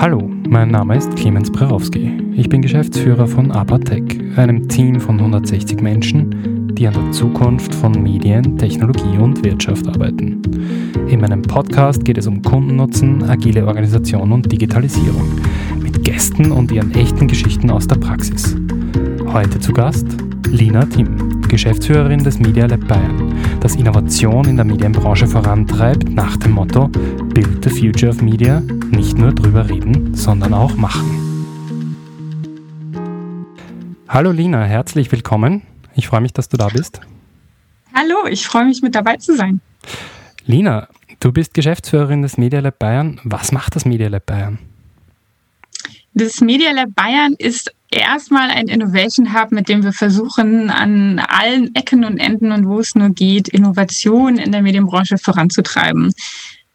Hallo, mein Name ist Clemens Brerowski. Ich bin Geschäftsführer von Apatec, einem Team von 160 Menschen, die an der Zukunft von Medien, Technologie und Wirtschaft arbeiten. In meinem Podcast geht es um Kundennutzen, agile Organisation und Digitalisierung mit Gästen und ihren echten Geschichten aus der Praxis. Heute zu Gast Lina Thiem, Geschäftsführerin des Media Lab Bayern, das Innovation in der Medienbranche vorantreibt nach dem Motto Build the Future of Media, nicht nur drüber reden, sondern auch machen. Hallo Lina, herzlich willkommen. Ich freue mich, dass du da bist. Hallo, ich freue mich mit dabei zu sein. Lina, du bist Geschäftsführerin des Media Lab Bayern. Was macht das Media Lab Bayern? Das Media Lab Bayern ist erstmal ein Innovation Hub, mit dem wir versuchen, an allen Ecken und Enden und wo es nur geht, Innovation in der Medienbranche voranzutreiben.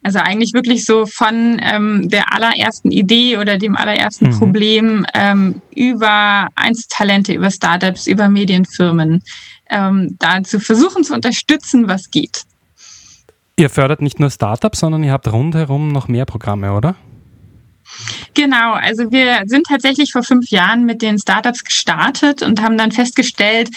Also eigentlich wirklich so von ähm, der allerersten Idee oder dem allerersten mhm. Problem ähm, über Einzeltalente, über Startups, über Medienfirmen, ähm, da zu versuchen zu unterstützen, was geht. Ihr fördert nicht nur Startups, sondern ihr habt rundherum noch mehr Programme, oder? Genau, also wir sind tatsächlich vor fünf Jahren mit den Startups gestartet und haben dann festgestellt,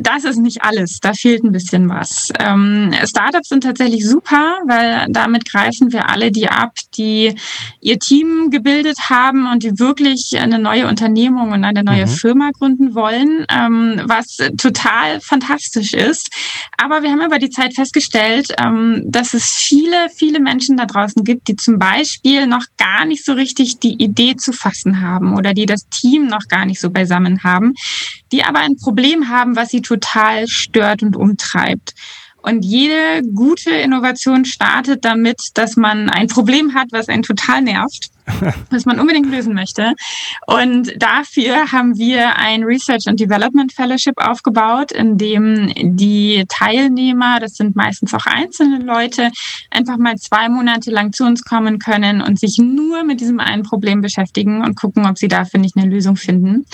das ist nicht alles. Da fehlt ein bisschen was. Ähm, Startups sind tatsächlich super, weil damit greifen wir alle die ab, die ihr Team gebildet haben und die wirklich eine neue Unternehmung und eine neue mhm. Firma gründen wollen, ähm, was total fantastisch ist. Aber wir haben über die Zeit festgestellt, ähm, dass es viele, viele Menschen da draußen gibt, die zum Beispiel noch gar nicht so richtig die Idee zu fassen haben oder die das Team noch gar nicht so beisammen haben, die aber ein Problem haben, was sie total stört und umtreibt. Und jede gute Innovation startet damit, dass man ein Problem hat, was einen total nervt, was man unbedingt lösen möchte. Und dafür haben wir ein Research and Development Fellowship aufgebaut, in dem die Teilnehmer, das sind meistens auch einzelne Leute, einfach mal zwei Monate lang zu uns kommen können und sich nur mit diesem einen Problem beschäftigen und gucken, ob sie dafür nicht eine Lösung finden.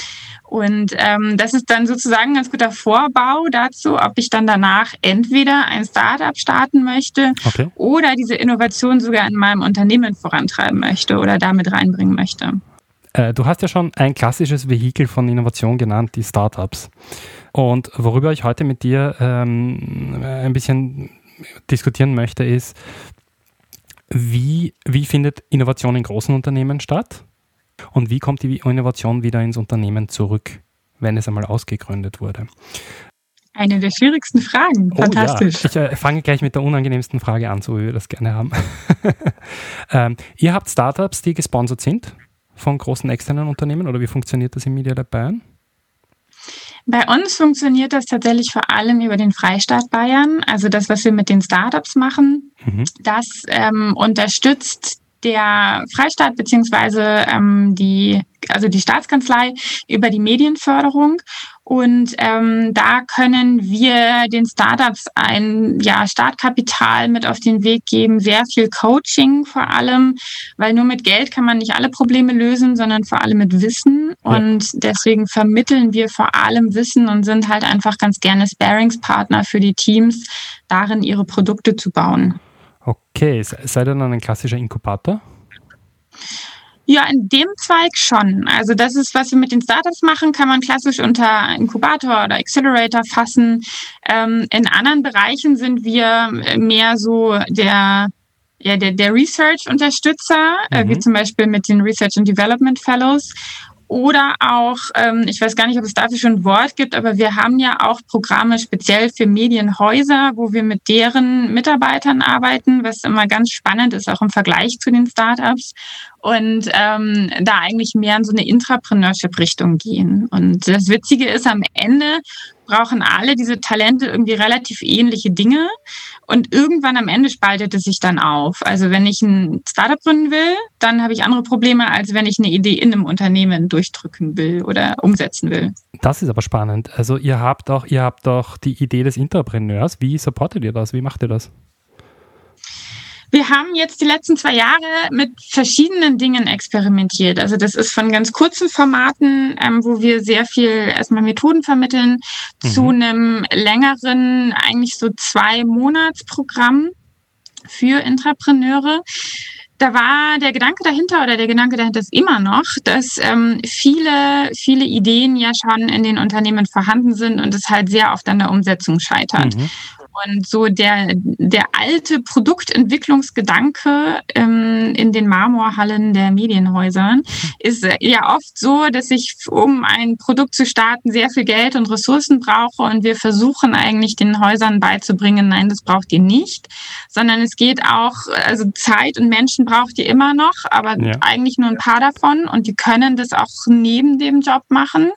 Und ähm, das ist dann sozusagen ein ganz guter Vorbau dazu, ob ich dann danach entweder ein Startup starten möchte okay. oder diese Innovation sogar in meinem Unternehmen vorantreiben möchte oder damit reinbringen möchte. Äh, du hast ja schon ein klassisches Vehikel von Innovation genannt, die Startups. Und worüber ich heute mit dir ähm, ein bisschen diskutieren möchte, ist, wie, wie findet Innovation in großen Unternehmen statt? Und wie kommt die Innovation wieder ins Unternehmen zurück, wenn es einmal ausgegründet wurde? Eine der schwierigsten Fragen. Fantastisch. Oh, ja. Ich äh, fange gleich mit der unangenehmsten Frage an, so wie wir das gerne haben. ähm, ihr habt Startups, die gesponsert sind von großen externen Unternehmen oder wie funktioniert das im Media Lab Bayern? Bei uns funktioniert das tatsächlich vor allem über den Freistaat Bayern. Also das, was wir mit den Startups machen, mhm. das ähm, unterstützt der Freistaat beziehungsweise ähm, die, also die Staatskanzlei über die Medienförderung. Und ähm, da können wir den Startups ein ja, Startkapital mit auf den Weg geben, sehr viel Coaching vor allem, weil nur mit Geld kann man nicht alle Probleme lösen, sondern vor allem mit Wissen. Und deswegen vermitteln wir vor allem Wissen und sind halt einfach ganz gerne Sparingspartner für die Teams, darin ihre Produkte zu bauen. Okay, seid ihr dann ein klassischer Inkubator? Ja, in dem Zweig schon. Also das ist, was wir mit den Startups machen, kann man klassisch unter Inkubator oder Accelerator fassen. Ähm, in anderen Bereichen sind wir mehr so der ja, der, der Research-Unterstützer, mhm. äh, wie mhm. zum Beispiel mit den Research and Development Fellows. Oder auch, ähm, ich weiß gar nicht, ob es dafür schon ein Wort gibt, aber wir haben ja auch Programme speziell für Medienhäuser, wo wir mit deren Mitarbeitern arbeiten, was immer ganz spannend ist, auch im Vergleich zu den Startups. Und ähm, da eigentlich mehr in so eine Intrapreneurship-Richtung gehen. Und das Witzige ist, am Ende brauchen alle diese Talente irgendwie relativ ähnliche Dinge. Und irgendwann am Ende spaltet es sich dann auf. Also wenn ich ein Startup gründen will, dann habe ich andere Probleme, als wenn ich eine Idee in einem Unternehmen durchdrücken will oder umsetzen will. Das ist aber spannend. Also ihr habt doch, ihr habt doch die Idee des Intrapreneurs. Wie supportet ihr das? Wie macht ihr das? Wir haben jetzt die letzten zwei Jahre mit verschiedenen Dingen experimentiert. Also das ist von ganz kurzen Formaten, ähm, wo wir sehr viel erstmal Methoden vermitteln, mhm. zu einem längeren, eigentlich so zwei Monatsprogramm für Intrapreneure. da war der Gedanke dahinter oder der Gedanke dahinter ist immer noch, dass ähm, viele, viele Ideen ja schon in den Unternehmen vorhanden sind und es halt sehr oft an der Umsetzung scheitert. Mhm. Und so der, der alte Produktentwicklungsgedanke ähm, in den Marmorhallen der Medienhäusern ist ja oft so, dass ich, um ein Produkt zu starten, sehr viel Geld und Ressourcen brauche und wir versuchen eigentlich den Häusern beizubringen, nein, das braucht ihr nicht, sondern es geht auch, also Zeit und Menschen braucht ihr immer noch, aber ja. eigentlich nur ein paar davon und die können das auch neben dem Job machen.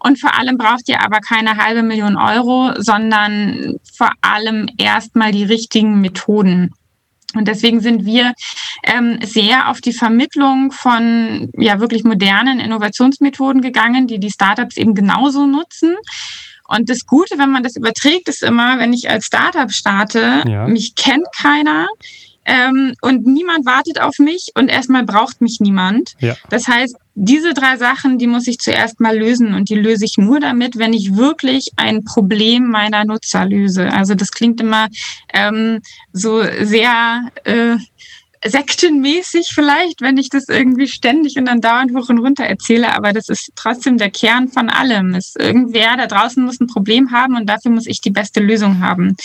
Und vor allem braucht ihr aber keine halbe Million Euro, sondern vor allem erstmal die richtigen Methoden. Und deswegen sind wir ähm, sehr auf die Vermittlung von ja wirklich modernen Innovationsmethoden gegangen, die die Startups eben genauso nutzen. Und das Gute, wenn man das überträgt, ist immer, wenn ich als Startup starte, ja. mich kennt keiner. Ähm, und niemand wartet auf mich und erstmal braucht mich niemand. Ja. Das heißt, diese drei Sachen, die muss ich zuerst mal lösen und die löse ich nur damit, wenn ich wirklich ein Problem meiner Nutzer löse. Also das klingt immer ähm, so sehr äh, sektenmäßig vielleicht, wenn ich das irgendwie ständig und dann dauernd hoch und runter erzähle, aber das ist trotzdem der Kern von allem. Es, irgendwer da draußen muss ein Problem haben und dafür muss ich die beste Lösung haben.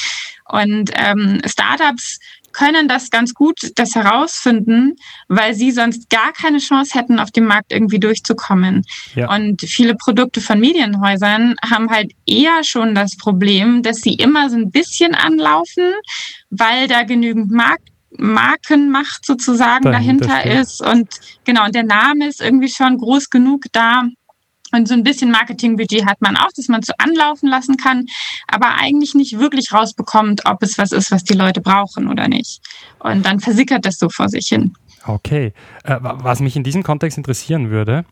Und ähm, Startups können das ganz gut, das herausfinden, weil sie sonst gar keine Chance hätten, auf dem Markt irgendwie durchzukommen. Ja. Und viele Produkte von Medienhäusern haben halt eher schon das Problem, dass sie immer so ein bisschen anlaufen, weil da genügend Markt Markenmacht sozusagen dahinter, dahinter ist und genau, und der Name ist irgendwie schon groß genug da, und so ein bisschen Marketingbudget hat man auch, dass man so anlaufen lassen kann, aber eigentlich nicht wirklich rausbekommt, ob es was ist, was die Leute brauchen oder nicht. Und dann versickert das so vor sich hin. Okay. Äh, was mich in diesem Kontext interessieren würde,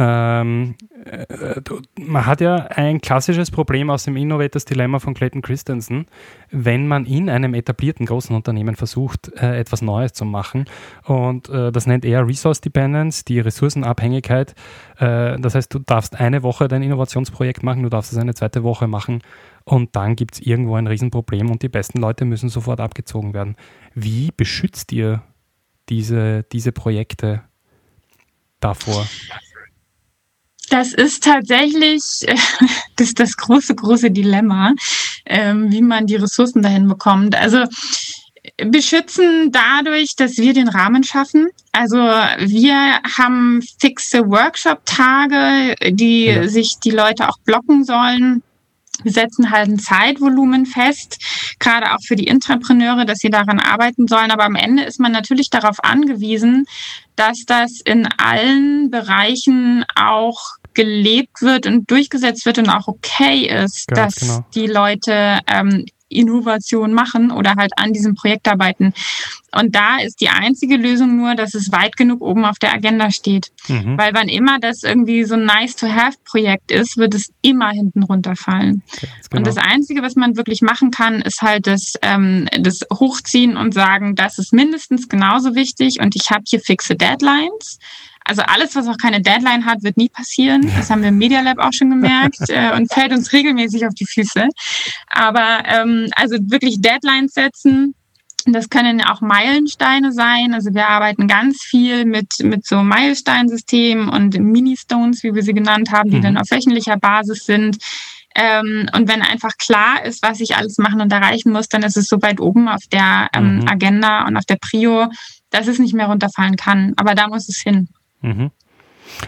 ähm, äh, man hat ja ein klassisches Problem aus dem Innovators Dilemma von Clayton Christensen, wenn man in einem etablierten großen Unternehmen versucht, äh, etwas Neues zu machen. Und äh, das nennt er Resource Dependence, die Ressourcenabhängigkeit. Äh, das heißt, du darfst eine Woche dein Innovationsprojekt machen, du darfst es eine zweite Woche machen und dann gibt es irgendwo ein Riesenproblem und die besten Leute müssen sofort abgezogen werden. Wie beschützt ihr diese, diese Projekte davor? Das ist tatsächlich das, das große, große Dilemma, ähm, wie man die Ressourcen dahin bekommt. Also beschützen dadurch, dass wir den Rahmen schaffen. Also wir haben fixe Workshop-Tage, die ja. sich die Leute auch blocken sollen. Wir setzen halt ein Zeitvolumen fest, gerade auch für die Intrapreneure, dass sie daran arbeiten sollen. Aber am Ende ist man natürlich darauf angewiesen, dass das in allen Bereichen auch gelebt wird und durchgesetzt wird und auch okay ist, Ganz dass genau. die Leute ähm, Innovation machen oder halt an diesem Projekt arbeiten. Und da ist die einzige Lösung nur, dass es weit genug oben auf der Agenda steht. Mhm. Weil wann immer das irgendwie so ein Nice-to-Have-Projekt ist, wird es immer hinten runterfallen. Genau. Und das Einzige, was man wirklich machen kann, ist halt das, ähm, das Hochziehen und sagen, das ist mindestens genauso wichtig und ich habe hier fixe Deadlines. Also alles, was auch keine Deadline hat, wird nie passieren. Das haben wir im Media Lab auch schon gemerkt äh, und fällt uns regelmäßig auf die Füße. Aber ähm, also wirklich Deadlines setzen, das können auch Meilensteine sein. Also wir arbeiten ganz viel mit, mit so Meilensteinsystemen und Mini-Stones, wie wir sie genannt haben, die mhm. dann auf wöchentlicher Basis sind. Ähm, und wenn einfach klar ist, was ich alles machen und erreichen muss, dann ist es so weit oben auf der ähm, mhm. Agenda und auf der Prio, dass es nicht mehr runterfallen kann. Aber da muss es hin. Mhm.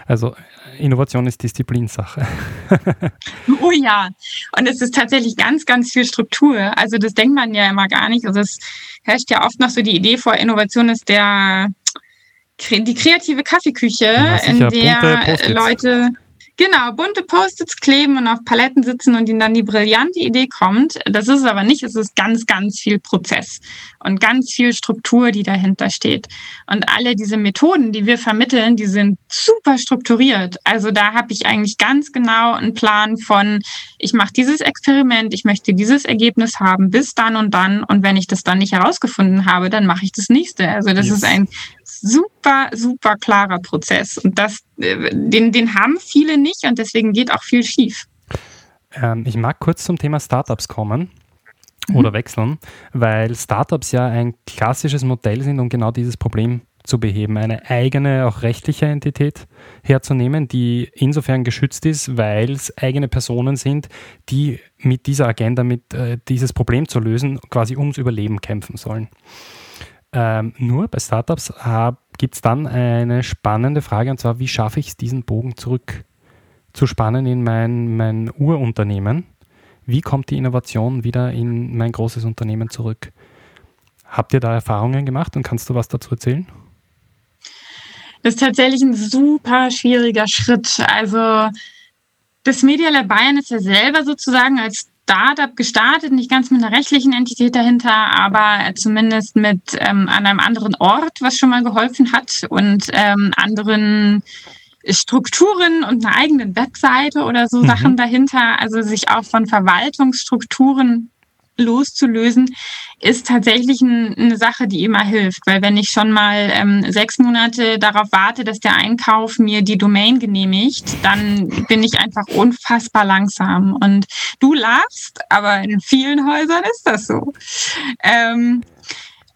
Also Innovation ist Disziplinsache. oh ja, und es ist tatsächlich ganz, ganz viel Struktur. Also das denkt man ja immer gar nicht. Also es herrscht ja oft noch so die Idee vor, Innovation ist der die kreative Kaffeeküche, ja, in der Leute Genau, bunte Post-its kleben und auf Paletten sitzen und ihnen dann die brillante Idee kommt. Das ist es aber nicht. Es ist ganz, ganz viel Prozess und ganz viel Struktur, die dahinter steht. Und alle diese Methoden, die wir vermitteln, die sind super strukturiert. Also da habe ich eigentlich ganz genau einen Plan von, ich mache dieses Experiment, ich möchte dieses Ergebnis haben bis dann und dann. Und wenn ich das dann nicht herausgefunden habe, dann mache ich das nächste. Also das yes. ist ein super, super klarer Prozess. Und das, äh, den, den haben viele nicht und deswegen geht auch viel schief. Ähm, ich mag kurz zum Thema Startups kommen mhm. oder wechseln, weil Startups ja ein klassisches Modell sind, um genau dieses Problem zu beheben, eine eigene, auch rechtliche Entität herzunehmen, die insofern geschützt ist, weil es eigene Personen sind, die mit dieser Agenda, mit äh, dieses Problem zu lösen, quasi ums Überleben kämpfen sollen. Ähm, nur bei Startups gibt es dann eine spannende Frage, und zwar, wie schaffe ich es, diesen Bogen zurück zu spannen in mein, mein Urunternehmen? Wie kommt die Innovation wieder in mein großes Unternehmen zurück? Habt ihr da Erfahrungen gemacht und kannst du was dazu erzählen? Das ist tatsächlich ein super schwieriger Schritt. Also das Media Lab Bayern ist ja selber sozusagen als Startup gestartet, nicht ganz mit einer rechtlichen Entität dahinter, aber zumindest mit ähm, an einem anderen Ort, was schon mal geholfen hat und ähm, anderen Strukturen und einer eigenen Webseite oder so mhm. Sachen dahinter, also sich auch von Verwaltungsstrukturen loszulösen, ist tatsächlich ein, eine Sache, die immer hilft. Weil wenn ich schon mal ähm, sechs Monate darauf warte, dass der Einkauf mir die Domain genehmigt, dann bin ich einfach unfassbar langsam. Und du lachst, aber in vielen Häusern ist das so. Ähm,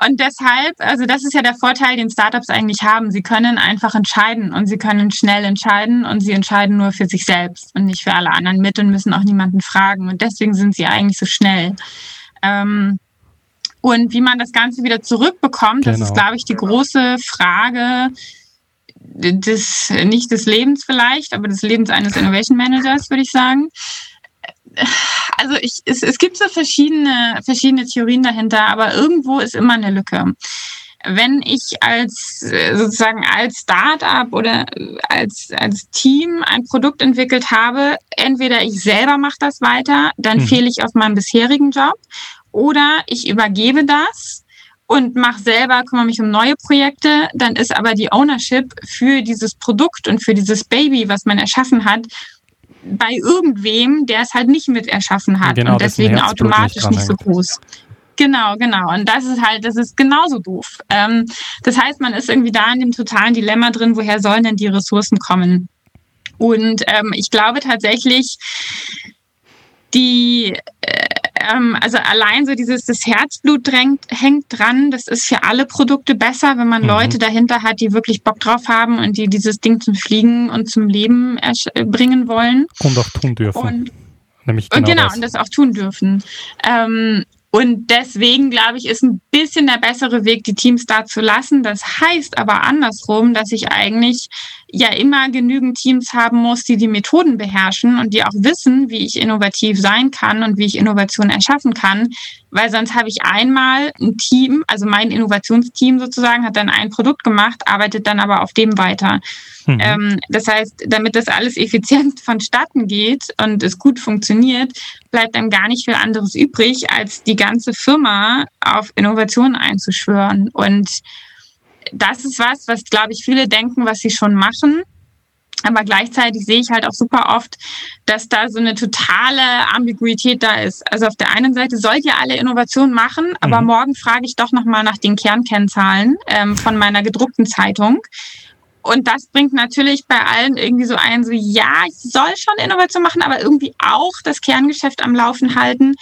und deshalb, also das ist ja der Vorteil, den Startups eigentlich haben. Sie können einfach entscheiden und sie können schnell entscheiden und sie entscheiden nur für sich selbst und nicht für alle anderen mit und müssen auch niemanden fragen. Und deswegen sind sie eigentlich so schnell. Ähm, und wie man das Ganze wieder zurückbekommt, genau. das ist, genau. glaube ich, die große Frage des, nicht des Lebens vielleicht, aber des Lebens eines Innovation Managers, würde ich sagen. Also ich, es, es gibt so verschiedene, verschiedene Theorien dahinter, aber irgendwo ist immer eine Lücke wenn ich als sozusagen als Startup oder als, als Team ein Produkt entwickelt habe, entweder ich selber mache das weiter, dann mhm. fehle ich auf meinem bisherigen Job, oder ich übergebe das und mache selber, kümmere mich um neue Projekte, dann ist aber die Ownership für dieses Produkt und für dieses Baby, was man erschaffen hat, bei irgendwem, der es halt nicht mit erschaffen hat genau, und deswegen automatisch nicht, so groß. Genau, genau. Und das ist halt, das ist genauso doof. Ähm, das heißt, man ist irgendwie da in dem totalen Dilemma drin, woher sollen denn die Ressourcen kommen? Und ähm, ich glaube tatsächlich, die äh, ähm, also allein so dieses, das Herzblut drängt, hängt dran. Das ist für alle Produkte besser, wenn man mhm. Leute dahinter hat, die wirklich Bock drauf haben und die dieses Ding zum Fliegen und zum Leben bringen wollen. Und auch tun dürfen. Und, Nämlich genau, und genau das. und das auch tun dürfen. Ähm, und deswegen, glaube ich, ist ein bisschen der bessere Weg, die Teams da zu lassen. Das heißt aber andersrum, dass ich eigentlich ja immer genügend Teams haben muss, die die Methoden beherrschen und die auch wissen, wie ich innovativ sein kann und wie ich Innovation erschaffen kann. Weil sonst habe ich einmal ein Team, also mein Innovationsteam sozusagen, hat dann ein Produkt gemacht, arbeitet dann aber auf dem weiter. Mhm. Ähm, das heißt, damit das alles effizient vonstatten geht und es gut funktioniert, bleibt dann gar nicht viel anderes übrig, als die ganze Firma auf Innovation einzuschwören. Und das ist was, was, glaube ich, viele denken, was sie schon machen. Aber gleichzeitig sehe ich halt auch super oft, dass da so eine totale Ambiguität da ist. Also auf der einen Seite sollt ihr alle Innovationen machen, aber mhm. morgen frage ich doch nochmal nach den Kernkennzahlen ähm, von meiner gedruckten Zeitung. Und das bringt natürlich bei allen irgendwie so ein, so ja, ich soll schon Innovation machen, aber irgendwie auch das Kerngeschäft am Laufen halten.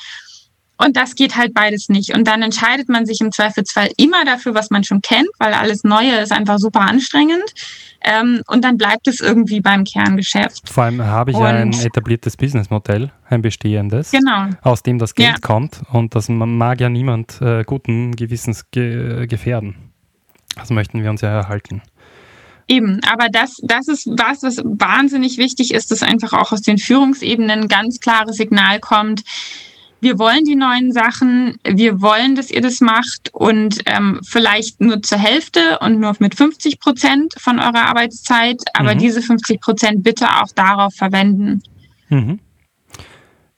Und das geht halt beides nicht. Und dann entscheidet man sich im Zweifelsfall immer dafür, was man schon kennt, weil alles Neue ist einfach super anstrengend. Ähm, und dann bleibt es irgendwie beim Kerngeschäft. Vor allem habe ich und, ein etabliertes Businessmodell, ein bestehendes, genau. aus dem das Geld ja. kommt. Und das mag ja niemand äh, guten Gewissens ge gefährden. Das möchten wir uns ja erhalten. Eben, aber das, das ist was, was wahnsinnig wichtig ist, dass einfach auch aus den Führungsebenen ein ganz klares Signal kommt. Wir wollen die neuen Sachen, wir wollen, dass ihr das macht und ähm, vielleicht nur zur Hälfte und nur mit 50 Prozent von eurer Arbeitszeit, aber mhm. diese 50 Prozent bitte auch darauf verwenden. Mhm.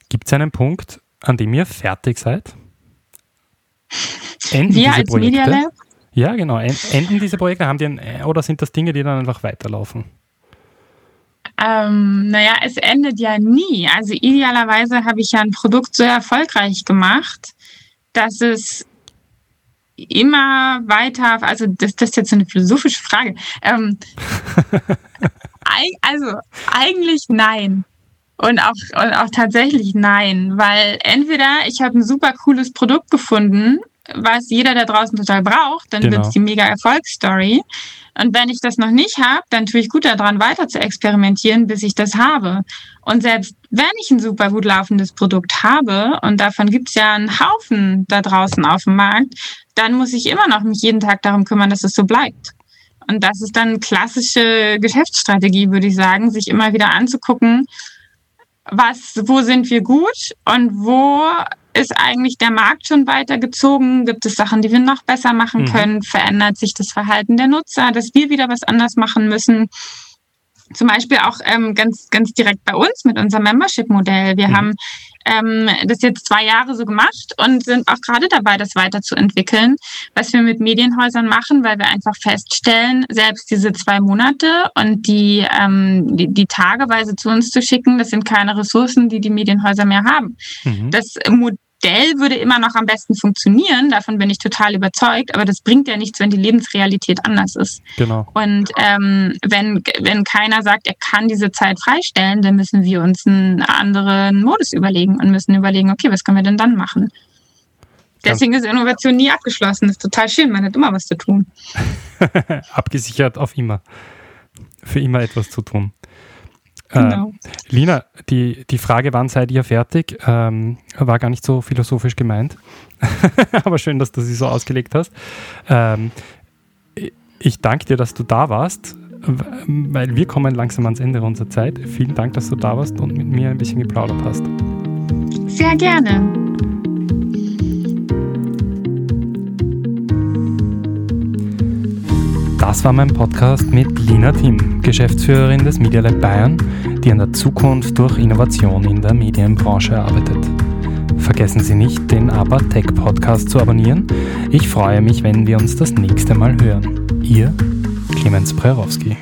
Gibt es einen Punkt, an dem ihr fertig seid? Enden wir als Projekte? Media Lab? Ja, genau. Enden diese Projekte, haben die ein, oder sind das Dinge, die dann einfach weiterlaufen? Ähm, naja, es endet ja nie. Also idealerweise habe ich ja ein Produkt so erfolgreich gemacht, dass es immer weiter, also das, das ist jetzt eine philosophische Frage. Ähm, also eigentlich nein. Und auch, und auch tatsächlich nein, weil entweder ich habe ein super cooles Produkt gefunden was jeder da draußen total braucht, dann genau. wird es die mega Erfolgsstory. Und wenn ich das noch nicht habe, dann tue ich gut daran, weiter zu experimentieren, bis ich das habe. Und selbst wenn ich ein super gut laufendes Produkt habe, und davon gibt es ja einen Haufen da draußen auf dem Markt, dann muss ich immer noch mich jeden Tag darum kümmern, dass es so bleibt. Und das ist dann klassische Geschäftsstrategie, würde ich sagen, sich immer wieder anzugucken, was, wo sind wir gut und wo ist eigentlich der Markt schon weitergezogen? Gibt es Sachen, die wir noch besser machen mhm. können? Verändert sich das Verhalten der Nutzer, dass wir wieder was anders machen müssen? Zum Beispiel auch ähm, ganz, ganz direkt bei uns mit unserem Membership-Modell. Wir mhm. haben ähm, das jetzt zwei Jahre so gemacht und sind auch gerade dabei, das weiterzuentwickeln, was wir mit Medienhäusern machen, weil wir einfach feststellen, selbst diese zwei Monate und die, ähm, die, die tageweise zu uns zu schicken, das sind keine Ressourcen, die die Medienhäuser mehr haben. Mhm. Das Modell würde immer noch am besten funktionieren, davon bin ich total überzeugt, aber das bringt ja nichts, wenn die Lebensrealität anders ist. Genau. Und ähm, wenn, wenn keiner sagt, er kann diese Zeit freistellen, dann müssen wir uns einen anderen Modus überlegen und müssen überlegen, okay, was können wir denn dann machen? Deswegen ist Innovation nie abgeschlossen. Das ist total schön, man hat immer was zu tun. Abgesichert auf immer. Für immer etwas zu tun. Genau. Äh, Lina, die, die Frage, wann seid ihr fertig, ähm, war gar nicht so philosophisch gemeint. Aber schön, dass du sie so ausgelegt hast. Ähm, ich danke dir, dass du da warst, weil wir kommen langsam ans Ende unserer Zeit. Vielen Dank, dass du da warst und mit mir ein bisschen geplaudert hast. Sehr gerne. Das war mein Podcast mit Lina Tim, Geschäftsführerin des Media Lab Bayern, die an der Zukunft durch Innovation in der Medienbranche arbeitet. Vergessen Sie nicht, den ABBA Tech Podcast zu abonnieren. Ich freue mich, wenn wir uns das nächste Mal hören. Ihr Clemens Prerowski.